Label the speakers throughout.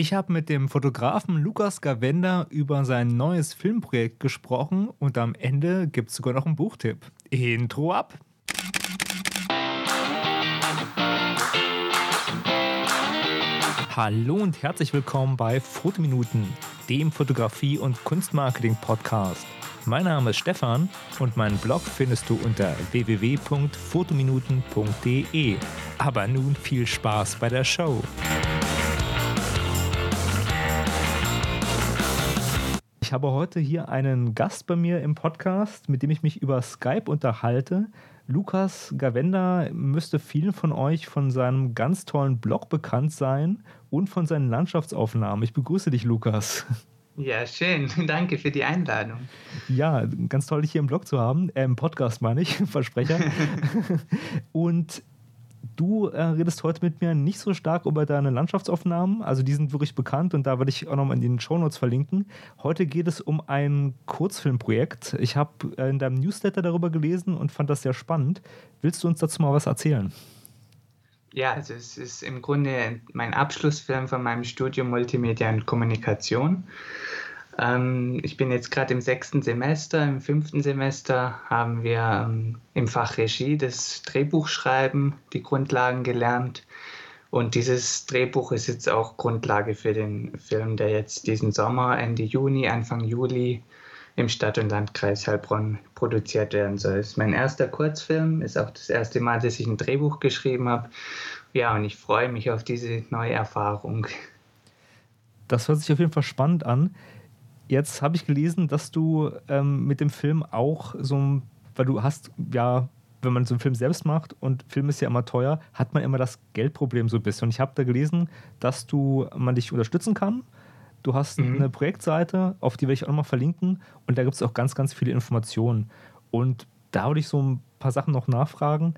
Speaker 1: Ich habe mit dem Fotografen Lukas Gavenda über sein neues Filmprojekt gesprochen und am Ende gibt es sogar noch einen Buchtipp. Intro ab! Hallo und herzlich willkommen bei Fotominuten, dem Fotografie- und Kunstmarketing-Podcast. Mein Name ist Stefan und meinen Blog findest du unter www.fotominuten.de. Aber nun viel Spaß bei der Show. Ich habe heute hier einen Gast bei mir im Podcast, mit dem ich mich über Skype unterhalte. Lukas Gavenda müsste vielen von euch von seinem ganz tollen Blog bekannt sein und von seinen Landschaftsaufnahmen. Ich begrüße dich, Lukas.
Speaker 2: Ja, schön. Danke für die Einladung.
Speaker 1: Ja, ganz toll, dich hier im Blog zu haben. Äh, Im Podcast meine ich, Versprecher. und Du äh, redest heute mit mir nicht so stark über deine Landschaftsaufnahmen, also die sind wirklich bekannt und da werde ich auch nochmal in den Shownotes verlinken. Heute geht es um ein Kurzfilmprojekt. Ich habe in deinem Newsletter darüber gelesen und fand das sehr spannend. Willst du uns dazu mal was erzählen?
Speaker 2: Ja, also es ist im Grunde mein Abschlussfilm von meinem Studium Multimedia und Kommunikation. Ähm, ich bin jetzt gerade im sechsten Semester. Im fünften Semester haben wir ähm, im Fach Regie das Drehbuchschreiben, die Grundlagen gelernt. Und dieses Drehbuch ist jetzt auch Grundlage für den Film, der jetzt diesen Sommer, Ende Juni, Anfang Juli im Stadt- und Landkreis Heilbronn produziert werden soll. Es ist mein erster Kurzfilm, ist auch das erste Mal, dass ich ein Drehbuch geschrieben habe. Ja, und ich freue mich auf diese neue Erfahrung.
Speaker 1: Das hört sich auf jeden Fall spannend an. Jetzt habe ich gelesen, dass du ähm, mit dem Film auch so, weil du hast ja, wenn man so einen Film selbst macht und Film ist ja immer teuer, hat man immer das Geldproblem so ein bisschen. Und ich habe da gelesen, dass du man dich unterstützen kann. Du hast mhm. eine Projektseite, auf die werde ich auch nochmal verlinken und da gibt es auch ganz, ganz viele Informationen. Und da würde ich so ein paar Sachen noch nachfragen.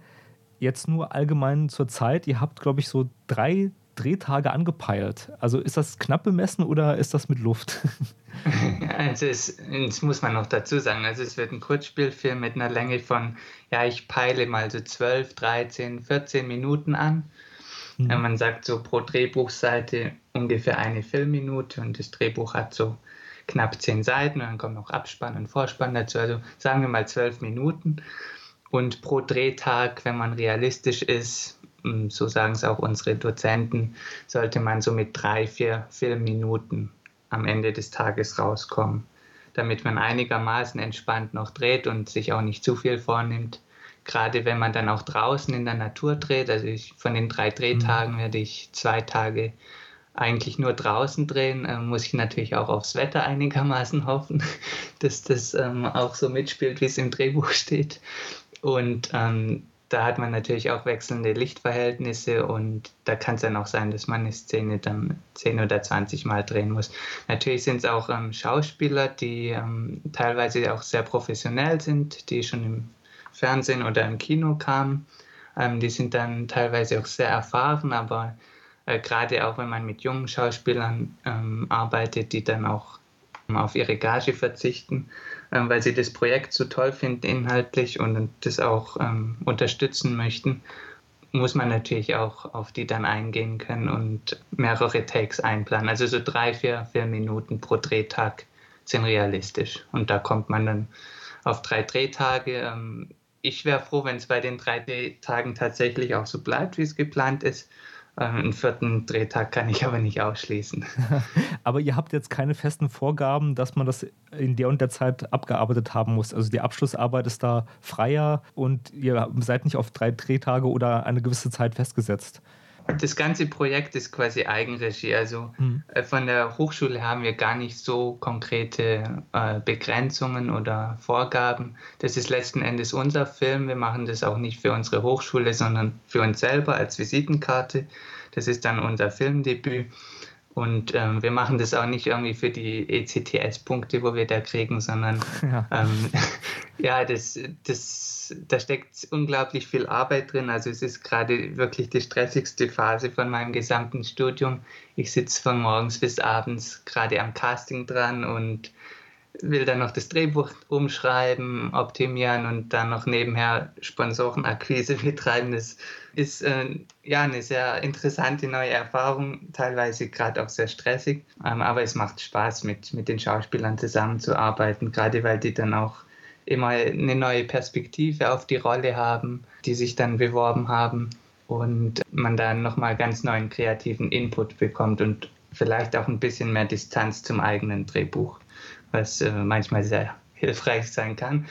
Speaker 1: Jetzt nur allgemein zur Zeit. Ihr habt, glaube ich, so drei Drehtage angepeilt. Also ist das knapp bemessen oder ist das mit Luft?
Speaker 2: Also es, das muss man noch dazu sagen. Also es wird ein Kurzspielfilm mit einer Länge von, ja, ich peile mal so 12, 13, 14 Minuten an. Mhm. Man sagt so pro Drehbuchseite ungefähr eine Filmminute und das Drehbuch hat so knapp 10 Seiten und dann kommt noch Abspann und Vorspann dazu. Also sagen wir mal 12 Minuten. Und pro Drehtag, wenn man realistisch ist, hm, so sagen es auch unsere Dozenten, sollte man so mit drei, vier Filmminuten am Ende des Tages rauskommen, damit man einigermaßen entspannt noch dreht und sich auch nicht zu viel vornimmt. Gerade wenn man dann auch draußen in der Natur dreht, also ich, von den drei Drehtagen mhm. werde ich zwei Tage eigentlich nur draußen drehen, äh, muss ich natürlich auch aufs Wetter einigermaßen hoffen, dass das ähm, auch so mitspielt, wie es im Drehbuch steht. Und ähm, da hat man natürlich auch wechselnde Lichtverhältnisse und da kann es dann auch sein, dass man eine Szene dann 10 oder 20 Mal drehen muss. Natürlich sind es auch ähm, Schauspieler, die ähm, teilweise auch sehr professionell sind, die schon im Fernsehen oder im Kino kamen. Ähm, die sind dann teilweise auch sehr erfahren, aber äh, gerade auch wenn man mit jungen Schauspielern ähm, arbeitet, die dann auch auf ihre Gage verzichten, ähm, weil sie das Projekt so toll finden inhaltlich und das auch ähm, unterstützen möchten, muss man natürlich auch auf die dann eingehen können und mehrere Takes einplanen. Also so drei, vier, vier Minuten pro Drehtag sind realistisch. Und da kommt man dann auf drei Drehtage. Ähm, ich wäre froh, wenn es bei den drei Drehtagen tatsächlich auch so bleibt, wie es geplant ist. Äh, einen vierten Drehtag kann ich aber nicht ausschließen.
Speaker 1: aber ihr habt jetzt keine festen Vorgaben, dass man das in der und der Zeit abgearbeitet haben muss. Also die Abschlussarbeit ist da freier und ihr seid nicht auf drei Drehtage oder eine gewisse Zeit festgesetzt.
Speaker 2: Das ganze Projekt ist quasi Eigenregie. Also mhm. von der Hochschule haben wir gar nicht so konkrete äh, Begrenzungen oder Vorgaben. Das ist letzten Endes unser Film. Wir machen das auch nicht für unsere Hochschule, sondern für uns selber als Visitenkarte. Das ist dann unser Filmdebüt. Und ähm, wir machen das auch nicht irgendwie für die ECTS-Punkte, wo wir da kriegen, sondern ja, ähm, ja das, das, da steckt unglaublich viel Arbeit drin. Also es ist gerade wirklich die stressigste Phase von meinem gesamten Studium. Ich sitze von morgens bis abends gerade am Casting dran und will dann noch das Drehbuch umschreiben, optimieren und dann noch nebenher Sponsorenakquise betreiben. Das ist äh, ja eine sehr interessante neue Erfahrung, teilweise gerade auch sehr stressig. Ähm, aber es macht Spaß, mit, mit den Schauspielern zusammenzuarbeiten, gerade weil die dann auch immer eine neue Perspektive auf die Rolle haben, die sich dann beworben haben und man dann nochmal ganz neuen kreativen Input bekommt und vielleicht auch ein bisschen mehr Distanz zum eigenen Drehbuch, was äh, manchmal sehr hilfreich sein kann.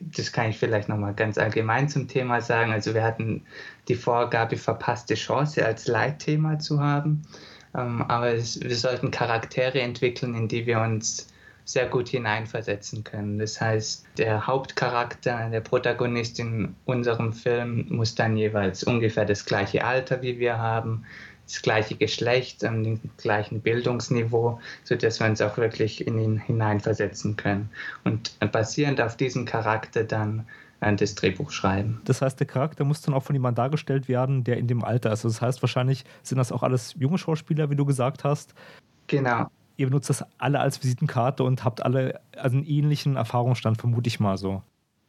Speaker 2: Das kann ich vielleicht nochmal ganz allgemein zum Thema sagen. Also wir hatten die Vorgabe, verpasste Chance als Leitthema zu haben. Ähm, aber es, wir sollten Charaktere entwickeln, in die wir uns sehr gut hineinversetzen können. Das heißt, der Hauptcharakter, der Protagonist in unserem Film muss dann jeweils ungefähr das gleiche Alter wie wir haben, das gleiche Geschlecht, den gleichen Bildungsniveau, sodass wir uns auch wirklich in ihn hineinversetzen können. Und basierend auf diesem Charakter dann äh, das Drehbuch schreiben.
Speaker 1: Das heißt, der Charakter muss dann auch von jemandem dargestellt werden, der in dem Alter ist. Also das heißt, wahrscheinlich sind das auch alles junge Schauspieler, wie du gesagt hast.
Speaker 2: Genau
Speaker 1: ihr benutzt das alle als Visitenkarte und habt alle einen ähnlichen Erfahrungsstand, vermute ich mal so.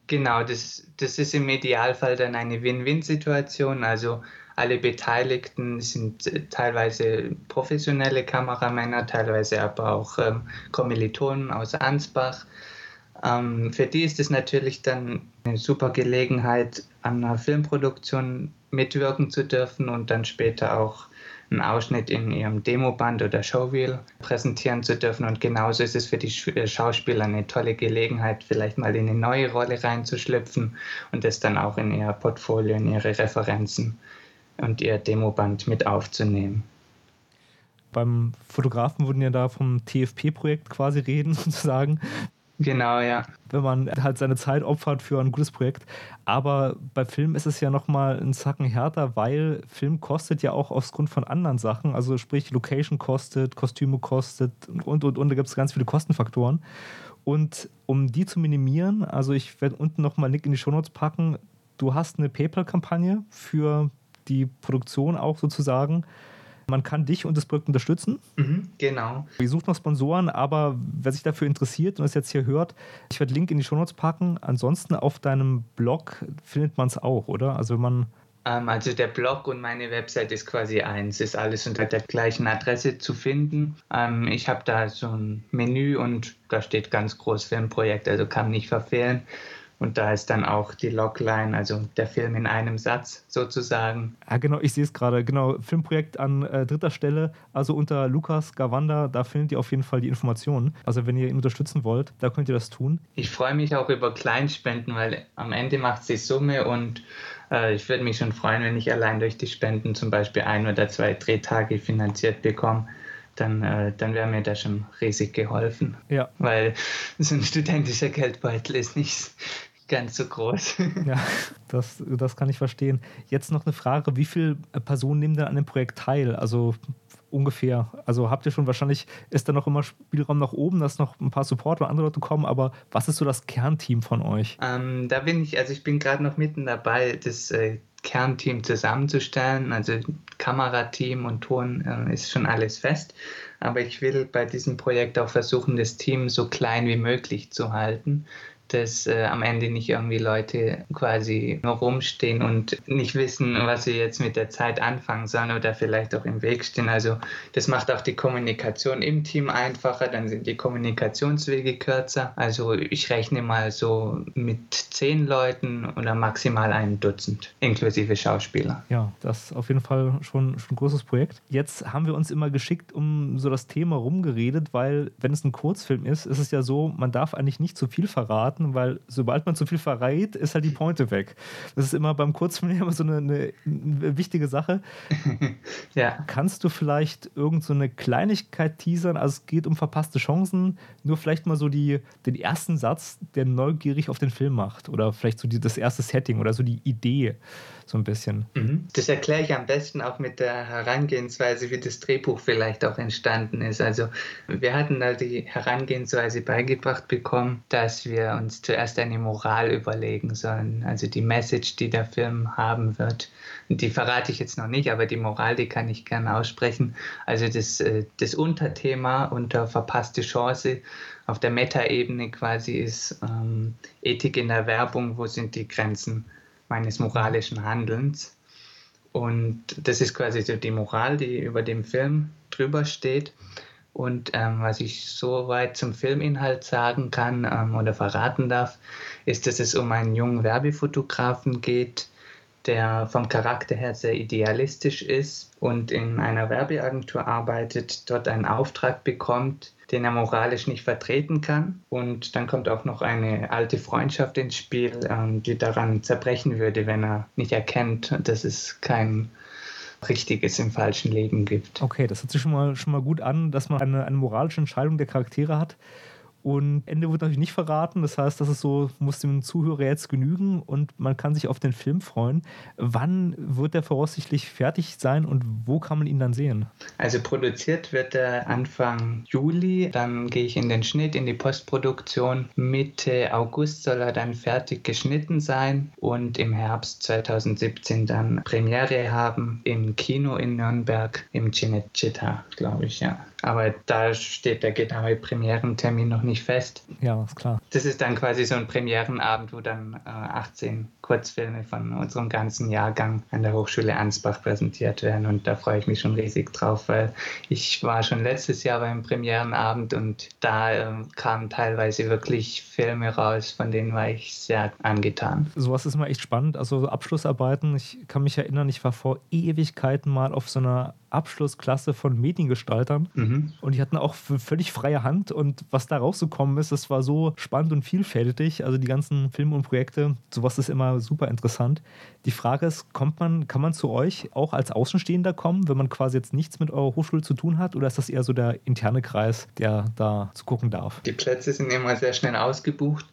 Speaker 2: Genau, das, das ist im Idealfall dann eine Win-Win-Situation. Also alle Beteiligten sind äh, teilweise professionelle Kameramänner, teilweise aber auch ähm, Kommilitonen aus Ansbach. Ähm, für die ist es natürlich dann eine super Gelegenheit, an einer Filmproduktion mitwirken zu dürfen und dann später auch einen Ausschnitt in ihrem Demoband oder Showreel präsentieren zu dürfen. Und genauso ist es für die äh, Schauspieler eine tolle Gelegenheit, vielleicht mal in eine neue Rolle reinzuschlüpfen und das dann auch in ihr Portfolio, in ihre Referenzen und ihr Demoband mit aufzunehmen
Speaker 1: beim Fotografen würden ja da vom TFP-Projekt quasi reden, sozusagen.
Speaker 2: Genau, ja.
Speaker 1: Wenn man halt seine Zeit opfert für ein gutes Projekt. Aber bei Film ist es ja nochmal ein Zacken härter, weil Film kostet ja auch aufgrund von anderen Sachen. Also sprich, Location kostet, Kostüme kostet und, und, und. Da gibt es ganz viele Kostenfaktoren. Und um die zu minimieren, also ich werde unten nochmal einen Link in die Shownotes packen. Du hast eine PayPal-Kampagne für die Produktion auch sozusagen. Man kann dich und das Projekt unterstützen.
Speaker 2: Mhm, genau.
Speaker 1: Ihr sucht noch Sponsoren, aber wer sich dafür interessiert und es jetzt hier hört, ich werde Link in die Shownotes packen. Ansonsten auf deinem Blog findet man es auch, oder? Also wenn man
Speaker 2: ähm, also der Blog und meine Website ist quasi eins, ist alles unter der gleichen Adresse zu finden. Ähm, ich habe da so ein Menü und da steht ganz groß Filmprojekt, also kann nicht verfehlen. Und da ist dann auch die Logline, also der Film in einem Satz sozusagen.
Speaker 1: Ja, genau, ich sehe es gerade. Genau, Filmprojekt an äh, dritter Stelle, also unter Lukas Gawanda, da findet ihr auf jeden Fall die Informationen. Also wenn ihr ihn unterstützen wollt, da könnt ihr das tun.
Speaker 2: Ich freue mich auch über Kleinspenden, weil am Ende macht es die Summe und äh, ich würde mich schon freuen, wenn ich allein durch die Spenden zum Beispiel ein oder zwei Drehtage finanziert bekomme dann, äh, dann wäre mir da schon riesig geholfen.
Speaker 1: Ja.
Speaker 2: Weil so ein studentischer Geldbeutel ist nicht ganz so groß.
Speaker 1: ja, das, das kann ich verstehen. Jetzt noch eine Frage: Wie viele Personen nehmen denn an dem Projekt teil? Also ungefähr. Also habt ihr schon wahrscheinlich, ist da noch immer Spielraum nach oben, dass noch ein paar Support oder andere Leute kommen, aber was ist so das Kernteam von euch?
Speaker 2: Ähm, da bin ich, also ich bin gerade noch mitten dabei, das äh, Kernteam zusammenzustellen. Also Kamerateam und Ton äh, ist schon alles fest. Aber ich will bei diesem Projekt auch versuchen, das Team so klein wie möglich zu halten dass äh, am Ende nicht irgendwie Leute quasi nur rumstehen und nicht wissen, was sie jetzt mit der Zeit anfangen sollen oder vielleicht auch im Weg stehen. Also das macht auch die Kommunikation im Team einfacher, dann sind die Kommunikationswege kürzer. Also ich rechne mal so mit zehn Leuten oder maximal ein Dutzend, inklusive Schauspieler.
Speaker 1: Ja, das ist auf jeden Fall schon, schon ein großes Projekt. Jetzt haben wir uns immer geschickt um so das Thema rumgeredet, weil wenn es ein Kurzfilm ist, ist es ja so, man darf eigentlich nicht zu viel verraten verraten, weil sobald man zu viel verrät, ist halt die Pointe weg. Das ist immer beim Kurzfilm immer so eine, eine, wichtige Sache.
Speaker 2: ja.
Speaker 1: Kannst du vielleicht irgend so eine Kleinigkeit teasern? Also es geht um verpasste Chancen, nur vielleicht mal so die, den ersten Satz, der neugierig auf den Film macht oder vielleicht so die, das erste Setting oder so die Idee so ein bisschen.
Speaker 2: Mhm. Das erkläre ich am besten auch mit der Herangehensweise, wie das Drehbuch vielleicht auch entstanden ist. Also wir hatten da die Herangehensweise beigebracht bekommen, dass wir uns zuerst eine Moral überlegen sollen. Also die Message, die der Film haben wird. Die verrate ich jetzt noch nicht, aber die Moral, die kann ich gerne aussprechen. Also das, äh, das Unterthema unter verpasste Chance auf der Metaebene quasi ist ähm, Ethik in der Werbung, wo sind die Grenzen? meines moralischen Handelns. Und das ist quasi so die Moral, die über dem Film drüber steht. Und ähm, was ich soweit zum Filminhalt sagen kann ähm, oder verraten darf, ist, dass es um einen jungen Werbefotografen geht, der vom Charakter her sehr idealistisch ist und in einer Werbeagentur arbeitet, dort einen Auftrag bekommt, den er moralisch nicht vertreten kann. Und dann kommt auch noch eine alte Freundschaft ins Spiel, ähm, die daran zerbrechen würde, wenn er nicht erkennt, dass es kein Richtiges im falschen Leben gibt.
Speaker 1: Okay, das hört sich schon mal, schon mal gut an, dass man eine, eine moralische Entscheidung der Charaktere hat. Und Ende wird natürlich nicht verraten. Das heißt, das ist so, muss dem Zuhörer jetzt genügen und man kann sich auf den Film freuen. Wann wird der voraussichtlich fertig sein und wo kann man ihn dann sehen?
Speaker 2: Also produziert wird er Anfang Juli. Dann gehe ich in den Schnitt, in die Postproduktion. Mitte August soll er dann fertig geschnitten sein und im Herbst 2017 dann Premiere haben im Kino in Nürnberg im Cinecittà, glaube ich, ja. Aber da steht der genaue Premierentermin noch nicht fest.
Speaker 1: Ja, ist klar.
Speaker 2: Das ist dann quasi so ein Premierenabend, wo dann äh, 18 Kurzfilme von unserem ganzen Jahrgang an der Hochschule Ansbach präsentiert werden. Und da freue ich mich schon riesig drauf, weil ich war schon letztes Jahr beim Premierenabend und da äh, kamen teilweise wirklich Filme raus, von denen war ich sehr angetan.
Speaker 1: Sowas ist immer echt spannend. Also Abschlussarbeiten, ich kann mich erinnern, ich war vor Ewigkeiten mal auf so einer Abschlussklasse von Mediengestaltern mhm. und die hatten auch völlig freie Hand und was da rausgekommen ist, das war so spannend und vielfältig. Also die ganzen Filme und Projekte, sowas ist immer super interessant. Die Frage ist, kommt man, kann man zu euch auch als Außenstehender kommen, wenn man quasi jetzt nichts mit eurer Hochschule zu tun hat oder ist das eher so der interne Kreis, der da zu gucken darf?
Speaker 2: Die Plätze sind immer sehr schnell ausgebucht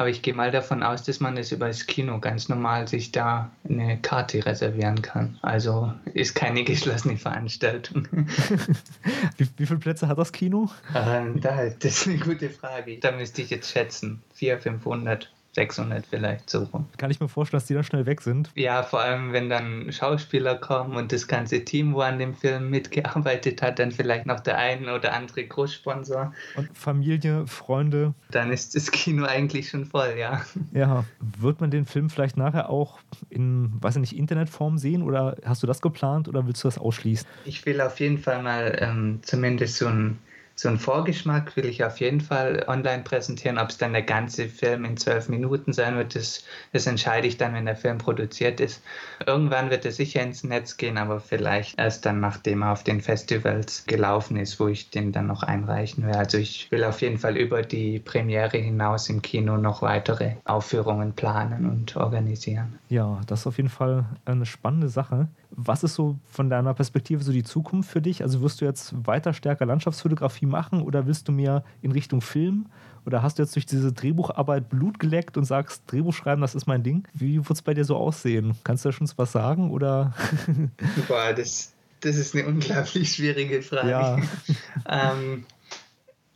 Speaker 2: aber ich gehe mal davon aus, dass man das über das Kino ganz normal sich da eine Karte reservieren kann. Also ist keine geschlossene Veranstaltung.
Speaker 1: wie, wie viele Plätze hat das Kino?
Speaker 2: Ähm, da, das ist eine gute Frage. Da müsste ich jetzt schätzen. 400, 500. 600 vielleicht so rum.
Speaker 1: Kann ich mir vorstellen, dass die dann schnell weg sind?
Speaker 2: Ja, vor allem, wenn dann Schauspieler kommen und das ganze Team, wo an dem Film mitgearbeitet hat, dann vielleicht noch der ein oder andere Großsponsor.
Speaker 1: Und Familie, Freunde.
Speaker 2: Dann ist das Kino eigentlich schon voll, ja.
Speaker 1: Ja, wird man den Film vielleicht nachher auch in, weiß ich nicht, Internetform sehen oder hast du das geplant oder willst du das ausschließen?
Speaker 2: Ich will auf jeden Fall mal ähm, zumindest so ein so einen Vorgeschmack will ich auf jeden Fall online präsentieren. Ob es dann der ganze Film in zwölf Minuten sein wird, das, das entscheide ich dann, wenn der Film produziert ist. Irgendwann wird er sicher ins Netz gehen, aber vielleicht erst dann, nachdem er auf den Festivals gelaufen ist, wo ich den dann noch einreichen werde. Also ich will auf jeden Fall über die Premiere hinaus im Kino noch weitere Aufführungen planen und organisieren.
Speaker 1: Ja, das ist auf jeden Fall eine spannende Sache. Was ist so von deiner Perspektive so die Zukunft für dich? Also wirst du jetzt weiter stärker Landschaftsfotografie machen oder willst du mehr in Richtung Film? Oder hast du jetzt durch diese Drehbucharbeit Blut geleckt und sagst, Drehbuch schreiben, das ist mein Ding? Wie wird es bei dir so aussehen? Kannst du da schon was sagen? Oder?
Speaker 2: Boah, das, das ist eine unglaublich schwierige Frage. Ja. ähm,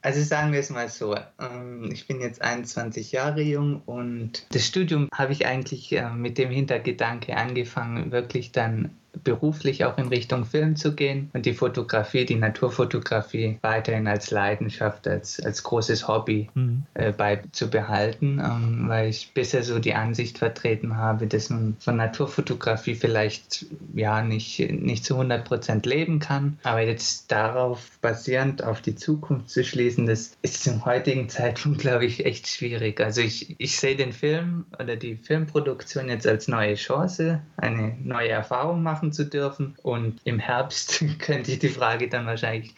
Speaker 2: also sagen wir es mal so, ähm, ich bin jetzt 21 Jahre jung und das Studium habe ich eigentlich äh, mit dem Hintergedanke angefangen, wirklich dann beruflich auch in Richtung Film zu gehen und die Fotografie, die Naturfotografie weiterhin als Leidenschaft, als, als großes Hobby mhm. äh, beizubehalten, ähm, weil ich bisher so die Ansicht vertreten habe, dass man von Naturfotografie vielleicht ja nicht, nicht zu 100 Prozent leben kann, aber jetzt darauf basierend auf die Zukunft zu schließen, das ist zum heutigen Zeitpunkt, glaube ich, echt schwierig. Also ich, ich sehe den Film oder die Filmproduktion jetzt als neue Chance, eine neue Erfahrung machen machen zu dürfen. Und im Herbst könnte ich die Frage dann wahrscheinlich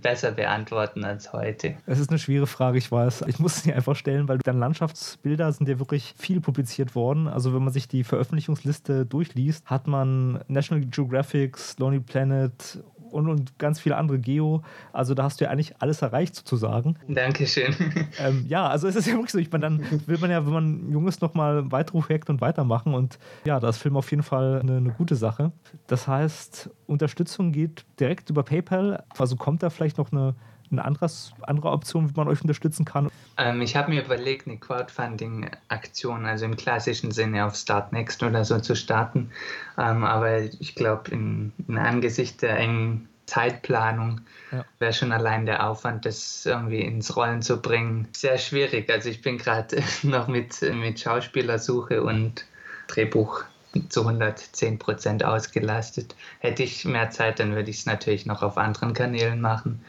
Speaker 2: besser beantworten als heute?
Speaker 1: Es ist eine schwere Frage, ich weiß. Ich muss sie einfach stellen, weil dann Landschaftsbilder sind ja wirklich viel publiziert worden. Also wenn man sich die Veröffentlichungsliste durchliest, hat man National Geographic, Lonely Planet und, und ganz viele andere Geo. Also da hast du ja eigentlich alles erreicht sozusagen.
Speaker 2: Dankeschön.
Speaker 1: Ähm, ja, also es ist ja wirklich so, ich meine, dann will man ja, wenn man jung ist, nochmal weitere Projekte und weitermachen und ja, da ist Film auf jeden Fall eine, eine gute Sache. Das heißt, Unterstützung geht direkt über PayPal, also kommt da vielleicht noch eine eine anderes, andere Option, wie man euch unterstützen kann?
Speaker 2: Ähm, ich habe mir überlegt, eine Crowdfunding-Aktion, also im klassischen Sinne auf Startnext oder so zu starten. Ähm, aber ich glaube, in, in Angesicht der engen Zeitplanung ja. wäre schon allein der Aufwand, das irgendwie ins Rollen zu bringen, sehr schwierig. Also ich bin gerade noch mit, mit Schauspielersuche und Drehbuch zu 110 Prozent ausgelastet. Hätte ich mehr Zeit, dann würde ich es natürlich noch auf anderen Kanälen machen.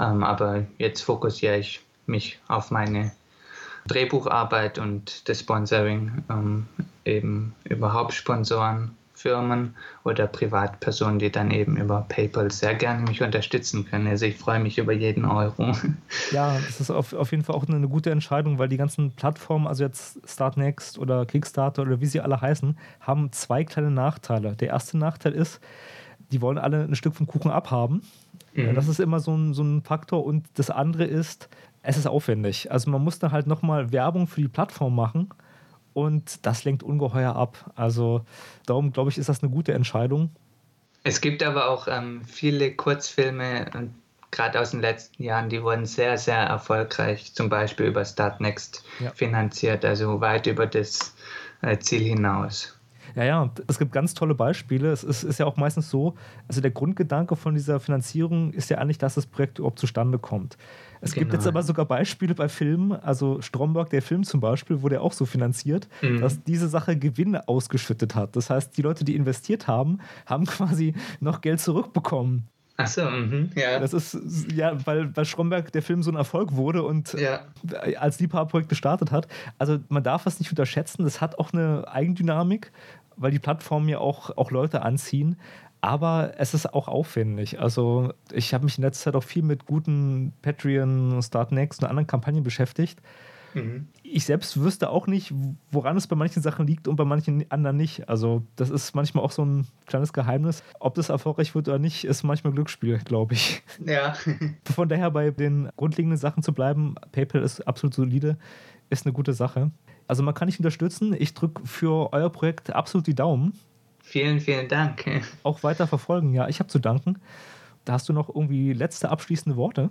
Speaker 2: Ähm, aber jetzt fokussiere ich mich auf meine Drehbucharbeit und das Sponsoring ähm, eben über Hauptsponsoren Firmen oder Privatpersonen, die dann eben über PayPal sehr gerne mich unterstützen können. Also ich freue mich über jeden Euro.
Speaker 1: Ja, das ist auf, auf jeden Fall auch eine, gute Entscheidung, weil die ganzen Plattformen, also jetzt Startnext oder Kickstarter oder wie sie alle heißen, haben zwei kleine Nachteile. Der erste Nachteil ist, die wollen alle ein Stück vom Kuchen abhaben. Mhm. Das ist immer so ein, so ein Faktor. Und das andere ist, es ist aufwendig. Also man muss dann halt nochmal Werbung für die Plattform machen und das lenkt ungeheuer ab. Also darum glaube ich, ist das eine gute Entscheidung.
Speaker 2: Es gibt aber auch ähm, viele Kurzfilme, gerade aus den letzten Jahren, die wurden sehr, sehr erfolgreich, zum Beispiel über Startnext ja. finanziert, also weit über das äh, Ziel hinaus.
Speaker 1: Ja, ja, es gibt ganz tolle Beispiele. Es ist, ist, ja auch meistens so, also der Grundgedanke von dieser Finanzierung ist ja eigentlich, dass das Projekt überhaupt zustande kommt. Es genau. gibt jetzt genau. aber sogar Beispiele bei Filmen, also Stromberg, der Film zum Beispiel, wurde ja auch so finanziert, mhm. dass diese Sache Gewinne ausgeschüttet hat. Das heißt, die Leute, die investiert haben, haben quasi noch Geld zurückbekommen.
Speaker 2: Ach so, mh, ja.
Speaker 1: Das ist, ja, weil bei Stromberg der Film so ein Erfolg wurde und ja. als Liebhaberprojekt gestartet hat. Also man darf das nicht unterschätzen, das hat auch eine Eigendynamik, weil die Plattformen ja auch, auch Leute anziehen. Aber es ist auch aufwendig. Also ich habe mich in letzter Zeit auch viel mit guten Patreon, Startnext und anderen Kampagnen beschäftigt. Mhm. Ich selbst wüsste auch nicht, woran es bei manchen Sachen liegt und bei manchen anderen nicht. Also, das ist manchmal auch so ein kleines Geheimnis. Ob das erfolgreich wird oder nicht, ist manchmal Glücksspiel, glaube ich.
Speaker 2: Ja.
Speaker 1: Von daher bei den grundlegenden Sachen zu bleiben, PayPal ist absolut solide, ist eine gute Sache. Also, man kann dich unterstützen. Ich drücke für euer Projekt absolut die Daumen.
Speaker 2: Vielen, vielen Dank.
Speaker 1: Auch weiter verfolgen, ja. Ich habe zu danken. Da hast du noch irgendwie letzte abschließende Worte?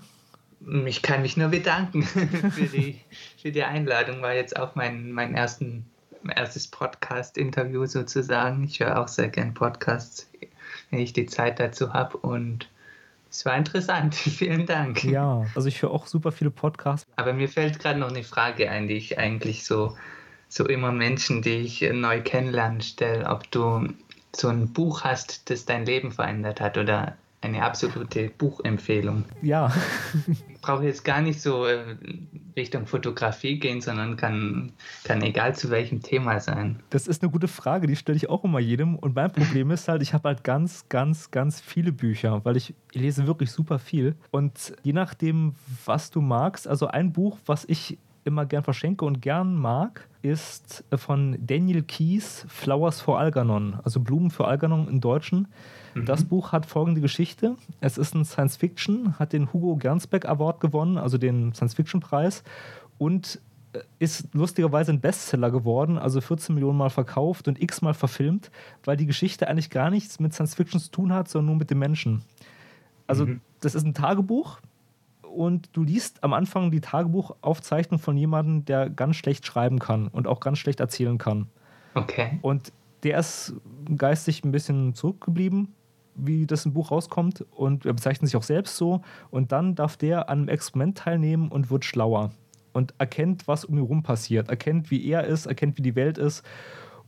Speaker 2: Ich kann mich nur bedanken für die, für die Einladung. War jetzt auch mein, mein ersten, erstes Podcast-Interview sozusagen. Ich höre auch sehr gern Podcasts, wenn ich die Zeit dazu habe. Und es war interessant. Vielen Dank.
Speaker 1: Ja, also ich höre auch super viele Podcasts.
Speaker 2: Aber mir fällt gerade noch eine Frage ein, die ich eigentlich so, so immer Menschen, die ich neu kennenlernen, stelle. Ob du so ein Buch hast, das dein Leben verändert hat oder eine absolute Buchempfehlung.
Speaker 1: Ja.
Speaker 2: ich brauche jetzt gar nicht so äh, Richtung Fotografie gehen, sondern kann, kann egal zu welchem Thema sein.
Speaker 1: Das ist eine gute Frage, die stelle ich auch immer jedem. Und mein Problem ist halt, ich habe halt ganz, ganz, ganz viele Bücher, weil ich lese wirklich super viel. Und je nachdem, was du magst, also ein Buch, was ich immer gern verschenke und gern mag, ist von Daniel Keys Flowers for Algernon, also Blumen für Algernon im Deutschen. Mhm. Das Buch hat folgende Geschichte. Es ist ein Science Fiction, hat den Hugo Gernsback Award gewonnen, also den Science Fiction Preis und äh, ist lustigerweise ein Bestseller geworden, also 14 Millionen Mal verkauft und x-mal verfilmt, weil die Geschichte eigentlich gar nichts mit Science Fiction zu tun hat, sondern nur mit dem Menschen. Also, mhm. das ist ein Tagebuch, und du liest am Anfang die Tagebuchaufzeichnung von jemandem, der ganz schlecht schreiben kann und auch ganz schlecht erzählen kann.
Speaker 2: Okay.
Speaker 1: Und der ist geistig ein bisschen zurückgeblieben, wie das im Buch rauskommt und er bezeichnet sich auch selbst so und dann darf der an einem Experiment teilnehmen und wird schlauer und erkennt, was um ihn herum passiert, erkennt, wie er ist, erkennt, wie die Welt ist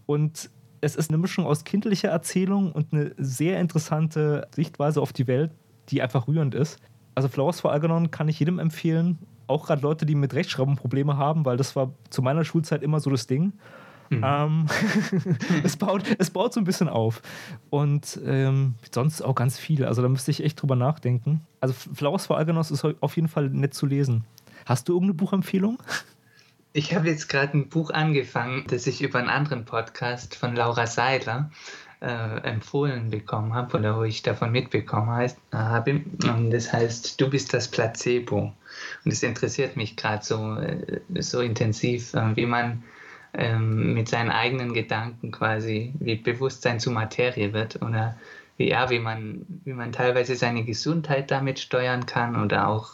Speaker 1: und es ist eine Mischung aus kindlicher Erzählung und eine sehr interessante Sichtweise auf die Welt, die einfach rührend ist also Flowers for Algernon kann ich jedem empfehlen. Auch gerade Leute, die mit Rechtschreibung Probleme haben, weil das war zu meiner Schulzeit immer so das Ding. Mhm. Ähm, es, baut, es baut so ein bisschen auf. Und ähm, sonst auch ganz viel. Also da müsste ich echt drüber nachdenken. Also Flowers for Algernon ist auf jeden Fall nett zu lesen. Hast du irgendeine Buchempfehlung?
Speaker 2: Ich habe jetzt gerade ein Buch angefangen, das ich über einen anderen Podcast von Laura Seiler äh, empfohlen bekommen habe oder wo ich davon mitbekommen habe. das heißt, du bist das Placebo. Und es interessiert mich gerade so, äh, so intensiv, äh, wie man ähm, mit seinen eigenen Gedanken quasi, wie Bewusstsein zu Materie wird oder wie, ja, wie, man, wie man teilweise seine Gesundheit damit steuern kann oder auch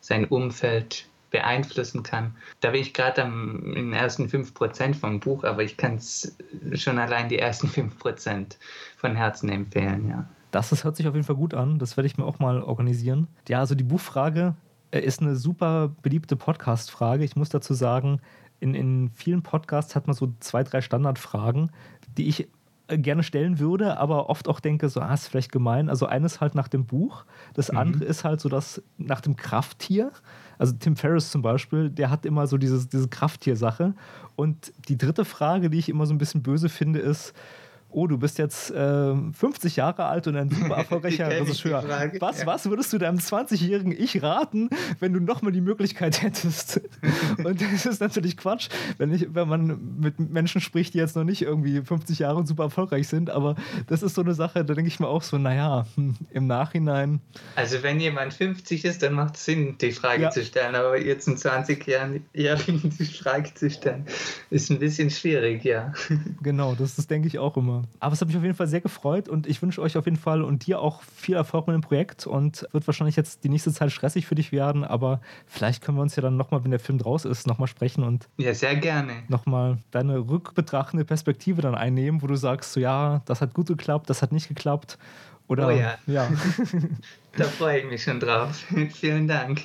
Speaker 2: sein Umfeld beeinflussen kann. Da bin ich gerade in den ersten 5% vom Buch, aber ich kann es schon allein die ersten 5% von Herzen empfehlen, ja.
Speaker 1: Das, das hört sich auf jeden Fall gut an. Das werde ich mir auch mal organisieren. Ja, also die Buchfrage äh, ist eine super beliebte Podcast-Frage. Ich muss dazu sagen, in, in vielen Podcasts hat man so zwei, drei Standardfragen, die ich gerne stellen würde, aber oft auch denke, so, ah, ist vielleicht gemein. Also eines halt nach dem Buch, das mhm. andere ist halt so das nach dem Krafttier. Also Tim Ferriss zum Beispiel, der hat immer so dieses, diese Krafttier-Sache. Und die dritte Frage, die ich immer so ein bisschen böse finde, ist, oh, du bist jetzt äh, 50 Jahre alt und ein super erfolgreicher Regisseur. Was, was würdest du deinem 20-jährigen Ich raten, wenn du nochmal die Möglichkeit hättest? und das ist natürlich Quatsch, wenn, ich, wenn man mit Menschen spricht, die jetzt noch nicht irgendwie 50 Jahre und super erfolgreich sind, aber das ist so eine Sache, da denke ich mir auch so, naja, hm, im Nachhinein.
Speaker 2: Also wenn jemand 50 ist, dann macht es Sinn, die Frage ja. zu stellen, aber jetzt einen 20-Jährigen die Frage zu stellen, ist ein bisschen schwierig, ja.
Speaker 1: Genau, das, das denke ich auch immer. Aber es hat mich auf jeden Fall sehr gefreut und ich wünsche euch auf jeden Fall und dir auch viel Erfolg mit dem Projekt und wird wahrscheinlich jetzt die nächste Zeit stressig für dich werden, aber vielleicht können wir uns ja dann nochmal, wenn der Film draus ist, nochmal sprechen und
Speaker 2: ja, sehr gerne.
Speaker 1: Nochmal deine rückbetrachtende Perspektive dann einnehmen, wo du sagst, so ja, das hat gut geklappt, das hat nicht geklappt. Oder,
Speaker 2: oh ja. ja. da freue ich mich schon drauf. Vielen Dank.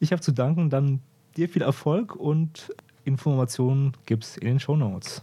Speaker 1: Ich habe zu danken, dann dir viel Erfolg und Informationen gibt es in den Show Notes.